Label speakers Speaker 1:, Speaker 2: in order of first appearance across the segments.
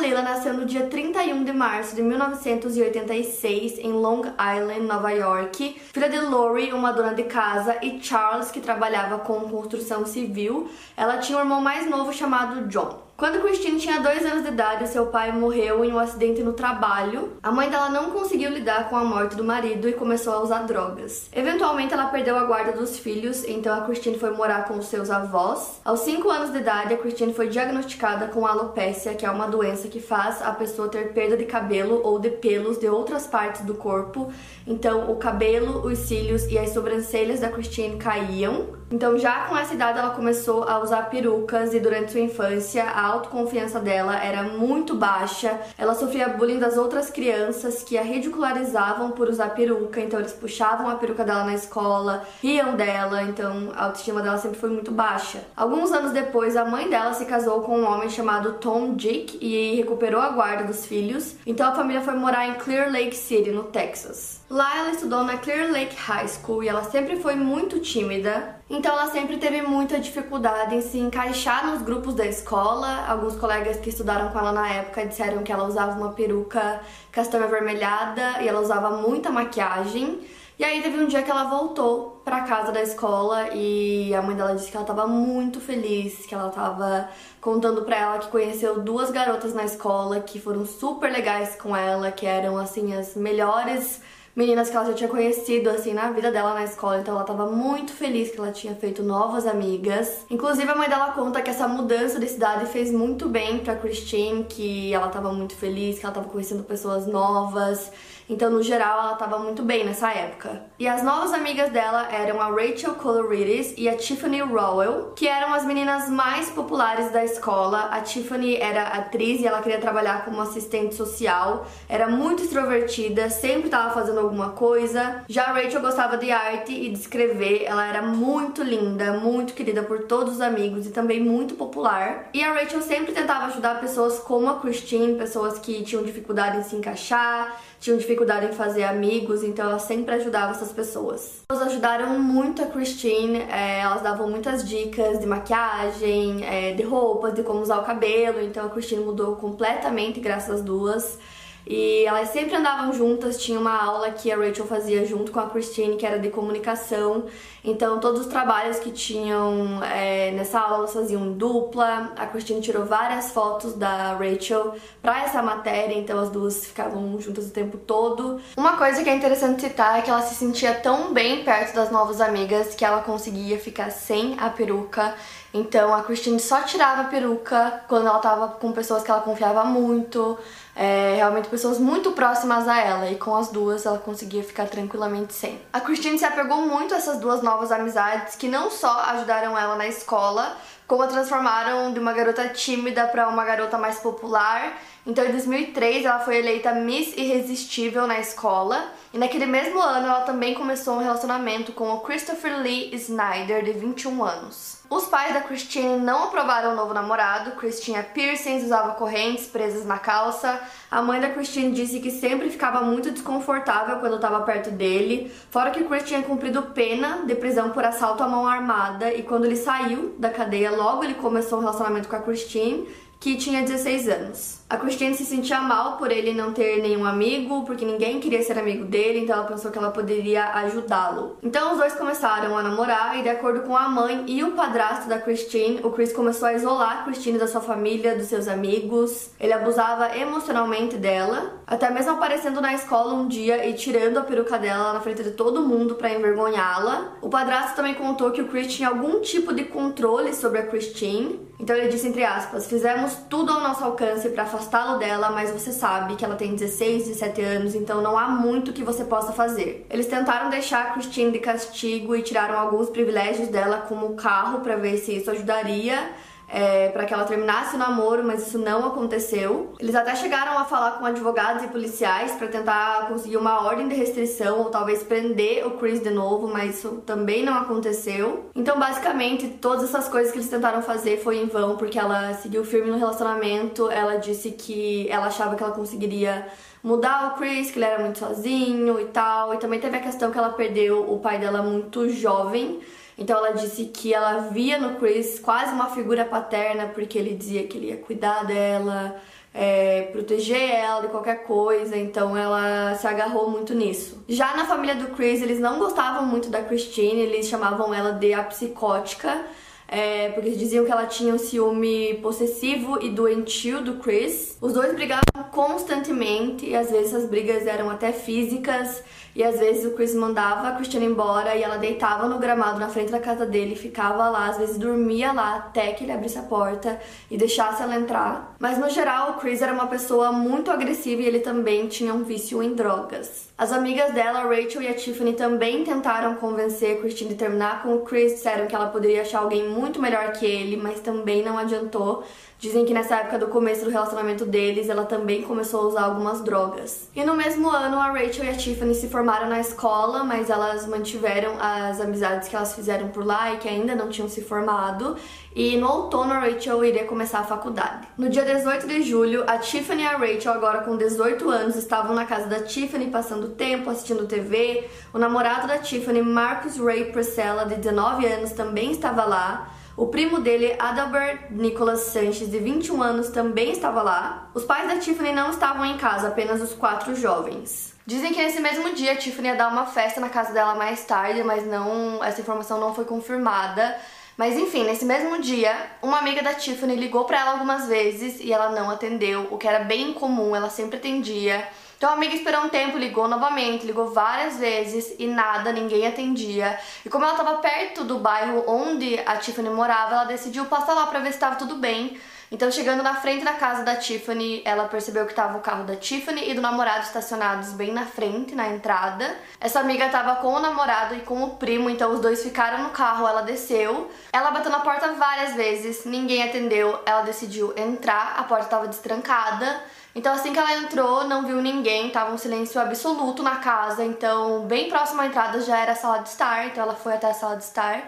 Speaker 1: Paulila nasceu no dia 31 de março de 1986 em Long Island, Nova York, filha de Lori, uma dona de casa, e Charles, que trabalhava com construção civil. Ela tinha um irmão mais novo chamado John. Quando Christine tinha dois anos de idade, seu pai morreu em um acidente no trabalho. A mãe dela não conseguiu lidar com a morte do marido e começou a usar drogas. Eventualmente, ela perdeu a guarda dos filhos, então a Christine foi morar com seus avós. Aos 5 anos de idade, a Christine foi diagnosticada com alopecia, que é uma doença que faz a pessoa ter perda de cabelo ou de pelos de outras partes do corpo. Então, o cabelo, os cílios e as sobrancelhas da Christine caíam. Então, já com essa idade, ela começou a usar perucas e durante sua infância, a autoconfiança dela era muito baixa. Ela sofria bullying das outras crianças que a ridicularizavam por usar peruca, então eles puxavam a peruca dela na escola, riam dela, então a autoestima dela sempre foi muito baixa. Alguns anos depois, a mãe dela se casou com um homem chamado Tom Dick e recuperou a guarda dos filhos. Então a família foi morar em Clear Lake City, no Texas. Lá ela estudou na Clear Lake High School e ela sempre foi muito tímida, então ela sempre teve muita dificuldade em se encaixar nos grupos da escola. Alguns colegas que estudaram com ela na época disseram que ela usava uma peruca castanha avermelhada e ela usava muita maquiagem. E aí teve um dia que ela voltou para casa da escola e a mãe dela disse que ela estava muito feliz, que ela estava contando para ela que conheceu duas garotas na escola que foram super legais com ela, que eram assim as melhores meninas que ela já tinha conhecido, assim, na vida dela na escola. Então ela tava muito feliz que ela tinha feito novas amigas. Inclusive, a mãe dela conta que essa mudança de cidade fez muito bem pra Christine, que ela tava muito feliz, que ela tava conhecendo pessoas novas. Então, no geral, ela tava muito bem nessa época. E as novas amigas dela eram a Rachel Coloridis e a Tiffany Rowell, que eram as meninas mais populares da escola. A Tiffany era atriz e ela queria trabalhar como assistente social, era muito extrovertida, sempre tava fazendo alguma coisa. Já a Rachel gostava de arte e de escrever, ela era muito linda, muito querida por todos os amigos e também muito popular. E a Rachel sempre tentava ajudar pessoas como a Christine, pessoas que tinham dificuldade em se encaixar, tinham dificuldade em fazer amigos, então ela sempre ajudava essas pessoas. Elas ajudaram muito a Christine, é, elas davam muitas dicas de maquiagem, é, de roupas, de como usar o cabelo, então a Christine mudou completamente graças às duas. E elas sempre andavam juntas, tinha uma aula que a Rachel fazia junto com a Christine, que era de comunicação. Então, todos os trabalhos que tinham é, nessa aula elas faziam dupla. A Christine tirou várias fotos da Rachel para essa matéria, então as duas ficavam juntas o tempo todo. Uma coisa que é interessante citar é que ela se sentia tão bem perto das novas amigas que ela conseguia ficar sem a peruca. Então a Christine só tirava a peruca quando ela tava com pessoas que ela confiava muito, é, realmente pessoas muito próximas a ela, e com as duas ela conseguia ficar tranquilamente sem. A Christine se apegou muito a essas duas novas amizades que não só ajudaram ela na escola, como a transformaram de uma garota tímida para uma garota mais popular. Então, em 2003, ela foi eleita Miss Irresistível na escola, e naquele mesmo ano ela também começou um relacionamento com o Christopher Lee Snyder, de 21 anos. Os pais da Christine não aprovaram o novo namorado. Chris tinha piercings, usava correntes presas na calça. A mãe da Christine disse que sempre ficava muito desconfortável quando estava perto dele. Fora que Chris tinha cumprido pena de prisão por assalto à mão armada e quando ele saiu da cadeia, logo ele começou um relacionamento com a Christine, que tinha 16 anos. A Christine se sentia mal por ele não ter nenhum amigo, porque ninguém queria ser amigo dele, então ela pensou que ela poderia ajudá-lo. Então os dois começaram a namorar e de acordo com a mãe e o padrasto da Christine, o Chris começou a isolar a Christine da sua família, dos seus amigos. Ele abusava emocionalmente dela, até mesmo aparecendo na escola um dia e tirando a peruca dela na frente de todo mundo para envergonhá-la. O padrasto também contou que o Chris tinha algum tipo de controle sobre a Christine. Então ele disse entre aspas: "Fizemos tudo ao nosso alcance para afastá-lo dela, mas você sabe que ela tem 16, 17 anos, então não há muito que você possa fazer. Eles tentaram deixar Christine de castigo e tiraram alguns privilégios dela, como o carro, para ver se isso ajudaria. É, para que ela terminasse o namoro, mas isso não aconteceu. Eles até chegaram a falar com advogados e policiais para tentar conseguir uma ordem de restrição ou talvez prender o Chris de novo, mas isso também não aconteceu. Então, basicamente, todas essas coisas que eles tentaram fazer foi em vão, porque ela seguiu firme no relacionamento. Ela disse que ela achava que ela conseguiria mudar o Chris, que ele era muito sozinho e tal. E também teve a questão que ela perdeu o pai dela muito jovem. Então ela disse que ela via no Chris quase uma figura paterna, porque ele dizia que ele ia cuidar dela, é, proteger ela de qualquer coisa, então ela se agarrou muito nisso. Já na família do Chris, eles não gostavam muito da Christine, eles chamavam ela de a psicótica é, porque diziam que ela tinha um ciúme possessivo e doentio do Chris. Os dois brigavam constantemente e às vezes as brigas eram até físicas. E às vezes o Chris mandava a Christiane embora e ela deitava no gramado na frente da casa dele, ficava lá, às vezes dormia lá até que ele abrisse a porta e deixasse ela entrar. Mas no geral, o Chris era uma pessoa muito agressiva e ele também tinha um vício em drogas. As amigas dela, Rachel e a Tiffany, também tentaram convencer a Christine de terminar com o Chris, disseram que ela poderia achar alguém muito melhor que ele, mas também não adiantou. Dizem que nessa época do começo do relacionamento deles, ela também começou a usar algumas drogas. E no mesmo ano, a Rachel e a Tiffany se formaram na escola, mas elas mantiveram as amizades que elas fizeram por lá e que ainda não tinham se formado. E no outono, a Rachel iria começar a faculdade. No dia 18 de julho, a Tiffany e a Rachel, agora com 18 anos, estavam na casa da Tiffany passando tempo, assistindo TV. O namorado da Tiffany, Marcus Ray Priscilla, de 19 anos, também estava lá. O primo dele, Adalbert Nicholas Sanches, de 21 anos, também estava lá. Os pais da Tiffany não estavam em casa, apenas os quatro jovens. Dizem que nesse mesmo dia a Tiffany ia dar uma festa na casa dela mais tarde, mas não, essa informação não foi confirmada. Mas enfim, nesse mesmo dia, uma amiga da Tiffany ligou para ela algumas vezes e ela não atendeu, o que era bem incomum, ela sempre atendia. Então a amiga esperou um tempo, ligou novamente, ligou várias vezes e nada, ninguém atendia. E como ela estava perto do bairro onde a Tiffany morava, ela decidiu passar lá para ver se estava tudo bem. Então, chegando na frente da casa da Tiffany, ela percebeu que estava o carro da Tiffany e do namorado estacionados bem na frente, na entrada. Essa amiga estava com o namorado e com o primo, então os dois ficaram no carro, ela desceu. Ela bateu na porta várias vezes, ninguém atendeu, ela decidiu entrar, a porta estava destrancada. Então assim que ela entrou, não viu ninguém, tava um silêncio absoluto na casa, então bem próximo à entrada já era a sala de estar, então ela foi até a sala de estar.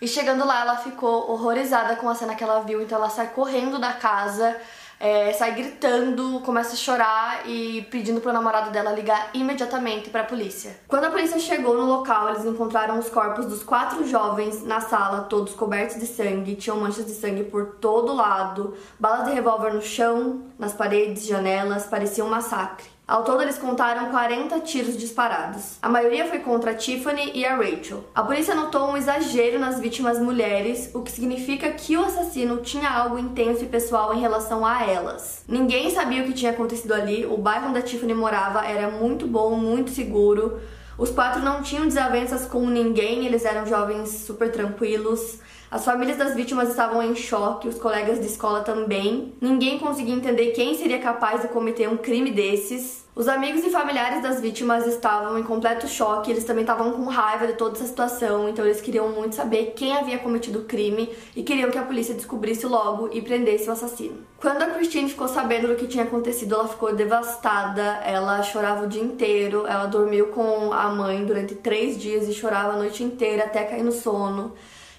Speaker 1: E chegando lá, ela ficou horrorizada com a cena que ela viu, então ela sai correndo da casa, é, sai gritando, começa a chorar e pedindo pro namorado dela ligar imediatamente para a polícia. Quando a polícia chegou no local, eles encontraram os corpos dos quatro jovens na sala, todos cobertos de sangue, tinham manchas de sangue por todo lado, balas de revólver no chão, nas paredes, janelas, parecia um massacre. Ao todo, eles contaram 40 tiros disparados. A maioria foi contra a Tiffany e a Rachel. A polícia notou um exagero nas vítimas mulheres, o que significa que o assassino tinha algo intenso e pessoal em relação a elas. Ninguém sabia o que tinha acontecido ali, o bairro onde a Tiffany morava era muito bom, muito seguro. Os quatro não tinham desavenças com ninguém, eles eram jovens super tranquilos. As famílias das vítimas estavam em choque, os colegas de escola também. Ninguém conseguia entender quem seria capaz de cometer um crime desses. Os amigos e familiares das vítimas estavam em completo choque, eles também estavam com raiva de toda essa situação, então eles queriam muito saber quem havia cometido o crime e queriam que a polícia descobrisse logo e prendesse o assassino. Quando a Christine ficou sabendo do que tinha acontecido, ela ficou devastada, ela chorava o dia inteiro, ela dormiu com a mãe durante três dias e chorava a noite inteira até cair no sono.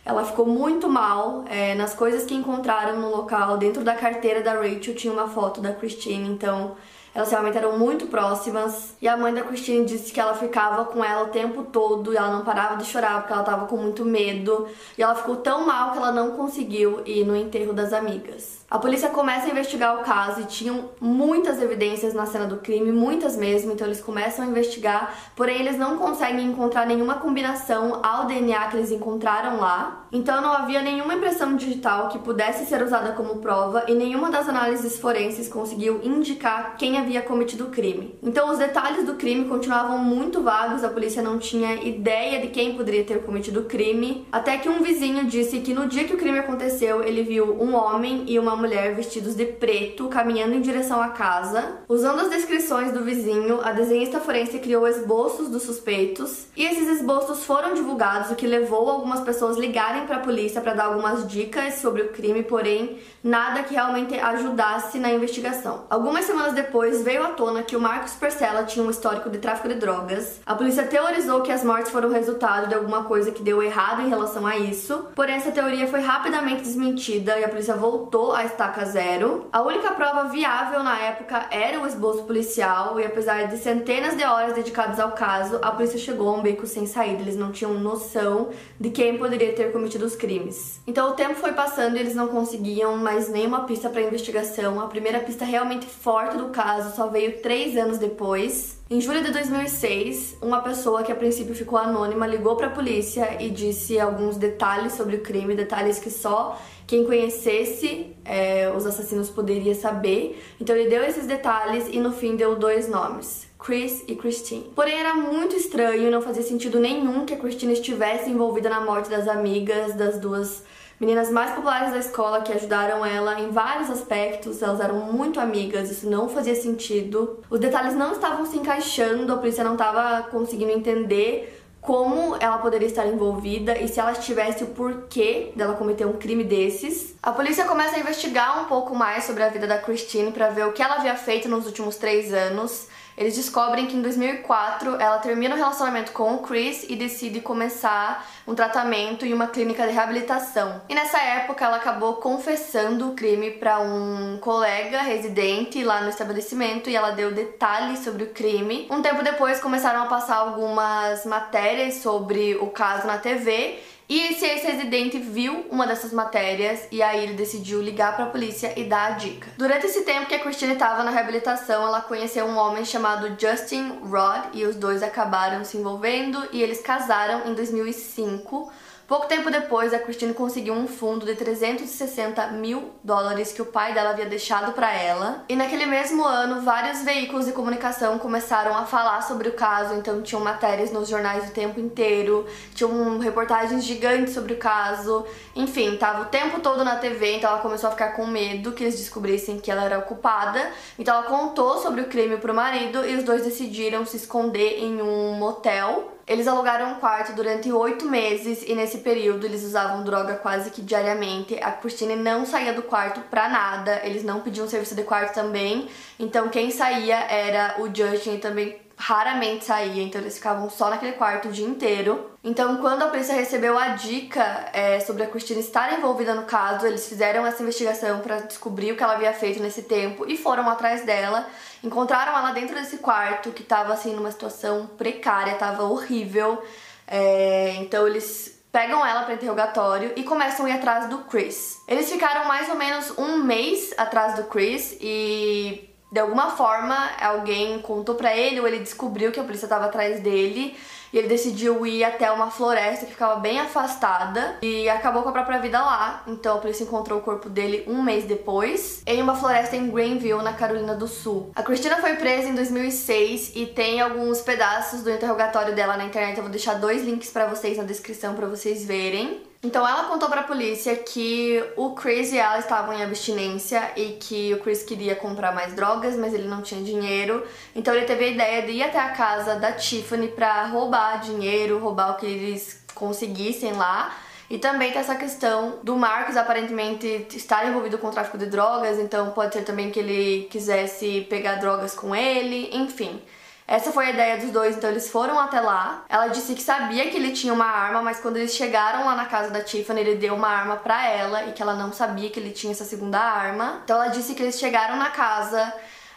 Speaker 1: Ela ficou muito mal é, nas coisas que encontraram no local. Dentro da carteira da Rachel tinha uma foto da Christine, então elas realmente eram muito próximas. E a mãe da Christine disse que ela ficava com ela o tempo todo e ela não parava de chorar porque ela tava com muito medo. E ela ficou tão mal que ela não conseguiu ir no enterro das amigas. A polícia começa a investigar o caso e tinham muitas evidências na cena do crime, muitas mesmo, então eles começam a investigar, porém eles não conseguem encontrar nenhuma combinação ao DNA que eles encontraram lá. Então não havia nenhuma impressão digital que pudesse ser usada como prova e nenhuma das análises forenses conseguiu indicar quem havia cometido o crime. Então os detalhes do crime continuavam muito vagos, a polícia não tinha ideia de quem poderia ter cometido o crime, até que um vizinho disse que no dia que o crime aconteceu, ele viu um homem e uma mulher vestidos de preto caminhando em direção à casa. Usando as descrições do vizinho, a desenhista forense criou esboços dos suspeitos e esses esboços foram divulgados, o que levou algumas pessoas ligarem para a polícia para dar algumas dicas sobre o crime, porém nada que realmente ajudasse na investigação. Algumas semanas depois veio à tona que o Marcos Percella tinha um histórico de tráfico de drogas. A polícia teorizou que as mortes foram resultado de alguma coisa que deu errado em relação a isso, porém essa teoria foi rapidamente desmentida e a polícia voltou à estaca zero. A única prova viável na época era o esboço policial e apesar de centenas de horas dedicadas ao caso, a polícia chegou a um beco sem saída. Eles não tinham noção de quem poderia ter cometido os crimes. Então o tempo foi passando e eles não conseguiam mais nenhuma pista para investigação. A primeira pista realmente forte do caso só veio três anos depois. Em julho de 2006, uma pessoa que a princípio ficou anônima ligou para a polícia e disse alguns detalhes sobre o crime, detalhes que só quem conhecesse é, os assassinos poderia saber. Então ele deu esses detalhes e no fim deu dois nomes. Chris e Christine. Porém, era muito estranho não fazia sentido nenhum que a Christine estivesse envolvida na morte das amigas das duas meninas mais populares da escola que ajudaram ela em vários aspectos, elas eram muito amigas, isso não fazia sentido. Os detalhes não estavam se encaixando, a polícia não estava conseguindo entender como ela poderia estar envolvida e se ela tivesse o porquê dela cometer um crime desses. A polícia começa a investigar um pouco mais sobre a vida da Christine para ver o que ela havia feito nos últimos três anos. Eles descobrem que em 2004 ela termina o relacionamento com o Chris e decide começar um tratamento em uma clínica de reabilitação. E nessa época ela acabou confessando o crime para um colega residente lá no estabelecimento e ela deu detalhes sobre o crime. Um tempo depois começaram a passar algumas matérias sobre o caso na TV e esse ex-residente viu uma dessas matérias e aí ele decidiu ligar para a polícia e dar a dica. Durante esse tempo que a Christine estava na reabilitação, ela conheceu um homem chamado Justin Rod e os dois acabaram se envolvendo e eles casaram em 2005. Pouco tempo depois, a Christine conseguiu um fundo de 360 mil dólares que o pai dela havia deixado para ela. E naquele mesmo ano, vários veículos de comunicação começaram a falar sobre o caso, então tinham matérias nos jornais o tempo inteiro, tinham reportagens gigantes sobre o caso. Enfim, tava o tempo todo na TV, então ela começou a ficar com medo que eles descobrissem que ela era ocupada. Então ela contou sobre o crime pro marido e os dois decidiram se esconder em um motel eles alugaram um quarto durante oito meses e nesse período eles usavam droga quase que diariamente. A Christine não saía do quarto pra nada, eles não pediam serviço de quarto também. Então quem saía era o Justin e também raramente saía, então eles ficavam só naquele quarto o dia inteiro. Então, quando a polícia recebeu a dica é, sobre a Christine estar envolvida no caso, eles fizeram essa investigação para descobrir o que ela havia feito nesse tempo e foram atrás dela. Encontraram ela dentro desse quarto que estava assim numa situação precária, estava horrível. É, então eles pegam ela para interrogatório e começam a ir atrás do Chris. Eles ficaram mais ou menos um mês atrás do Chris e de alguma forma alguém contou para ele ou ele descobriu que a polícia estava atrás dele e ele decidiu ir até uma floresta que ficava bem afastada e acabou com a própria vida lá. Então a polícia encontrou o corpo dele um mês depois em uma floresta em Greenville, na Carolina do Sul. A Cristina foi presa em 2006 e tem alguns pedaços do interrogatório dela na internet. Eu vou deixar dois links para vocês na descrição para vocês verem. Então ela contou pra polícia que o Chris e ela estavam em abstinência e que o Chris queria comprar mais drogas, mas ele não tinha dinheiro. Então ele teve a ideia de ir até a casa da Tiffany pra roubar dinheiro, roubar o que eles conseguissem lá. E também tem essa questão do Marcos aparentemente estar envolvido com o tráfico de drogas, então pode ser também que ele quisesse pegar drogas com ele, enfim. Essa foi a ideia dos dois, então eles foram até lá. Ela disse que sabia que ele tinha uma arma, mas quando eles chegaram lá na casa da Tiffany, ele deu uma arma para ela e que ela não sabia que ele tinha essa segunda arma. Então ela disse que eles chegaram na casa,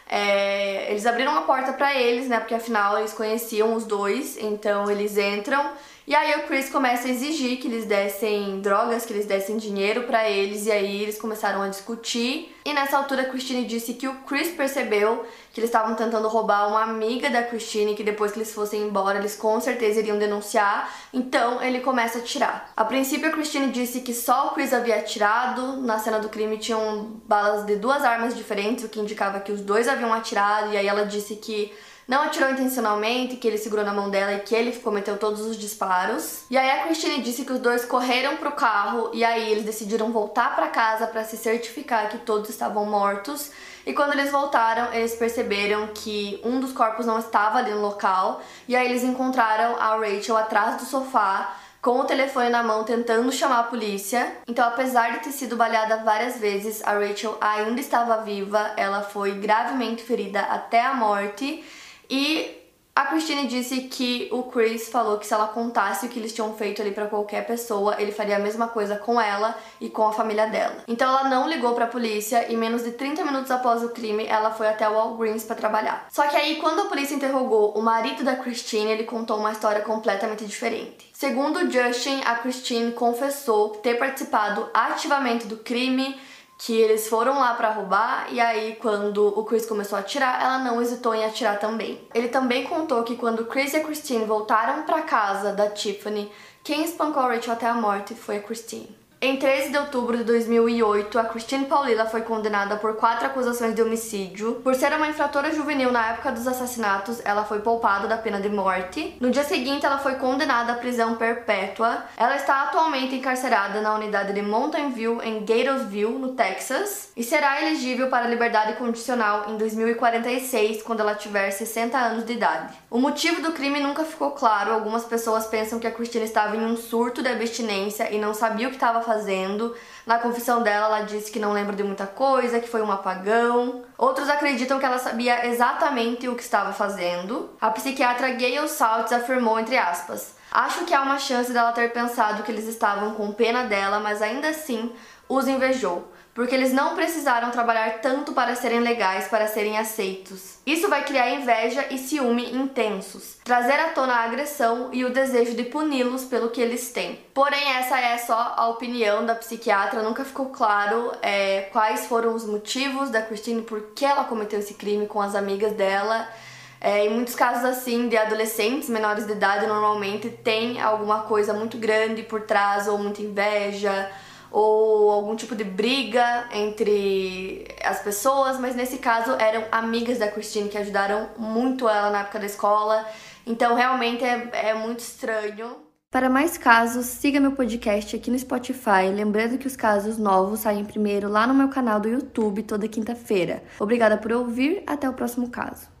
Speaker 1: é, eles abriram a porta para eles, né? Porque afinal eles conheciam os dois, então eles entram E aí o Chris começa a exigir que eles dessem drogas, que eles dessem dinheiro para eles, e aí eles começaram a discutir. E nessa altura Christine disse que o Chris percebeu que eles estavam tentando roubar uma amiga da Christine, que depois que eles fossem embora, eles com certeza iriam denunciar. Então ele começa a atirar. A princípio a Christine disse que só o Chris havia atirado. Na cena do crime tinham balas de duas armas diferentes, o que indicava que os dois haviam atirado, e aí ela disse que não atirou intencionalmente, que ele segurou na mão dela e que ele cometeu todos os disparos. E aí a Christine disse que os dois correram pro carro e aí eles decidiram voltar para casa para se certificar que todos estavam mortos. E quando eles voltaram, eles perceberam que um dos corpos não estava ali no local. E aí eles encontraram a Rachel atrás do sofá com o telefone na mão tentando chamar a polícia. Então, apesar de ter sido baleada várias vezes, a Rachel ainda estava viva, ela foi gravemente ferida até a morte e a Christine disse que o Chris falou que se ela contasse o que eles tinham feito ali para qualquer pessoa, ele faria a mesma coisa com ela e com a família dela. Então ela não ligou para a polícia e menos de 30 minutos após o crime, ela foi até o Walgreens para trabalhar. Só que aí quando a polícia interrogou o marido da Christine, ele contou uma história completamente diferente. Segundo Justin, a Christine confessou ter participado ativamente do crime que eles foram lá para roubar e aí quando o Chris começou a atirar, ela não hesitou em atirar também. Ele também contou que quando Chris e a Christine voltaram para casa da Tiffany, quem espancou a Rachel até a morte foi a Christine. Em 13 de outubro de 2008, a Christine Paulila foi condenada por quatro acusações de homicídio. Por ser uma infratora juvenil na época dos assassinatos, ela foi poupada da pena de morte. No dia seguinte, ela foi condenada à prisão perpétua. Ela está atualmente encarcerada na unidade de Mountain View, em Gatesville, no Texas, e será elegível para liberdade condicional em 2046, quando ela tiver 60 anos de idade. O motivo do crime nunca ficou claro. Algumas pessoas pensam que a Christine estava em um surto de abstinência e não sabia o que estava fazendo fazendo. Na confissão dela, ela disse que não lembra de muita coisa, que foi um apagão. Outros acreditam que ela sabia exatamente o que estava fazendo. A psiquiatra Gayle Saltz afirmou, entre aspas, Acho que há uma chance dela ter pensado que eles estavam com pena dela, mas ainda assim os invejou porque eles não precisaram trabalhar tanto para serem legais, para serem aceitos. Isso vai criar inveja e ciúme intensos, trazer à tona a agressão e o desejo de puni-los pelo que eles têm. Porém, essa é só a opinião da psiquiatra, nunca ficou claro é, quais foram os motivos da Christine, por que ela cometeu esse crime com as amigas dela. É, em muitos casos assim, de adolescentes menores de idade, normalmente tem alguma coisa muito grande por trás, ou muita inveja, ou algum tipo de briga entre as pessoas, mas nesse caso eram amigas da Christine que ajudaram muito ela na época da escola. Então realmente é, é muito estranho. Para mais casos, siga meu podcast aqui no Spotify. Lembrando que os casos novos saem primeiro lá no meu canal do YouTube toda quinta-feira. Obrigada por ouvir, até o próximo caso.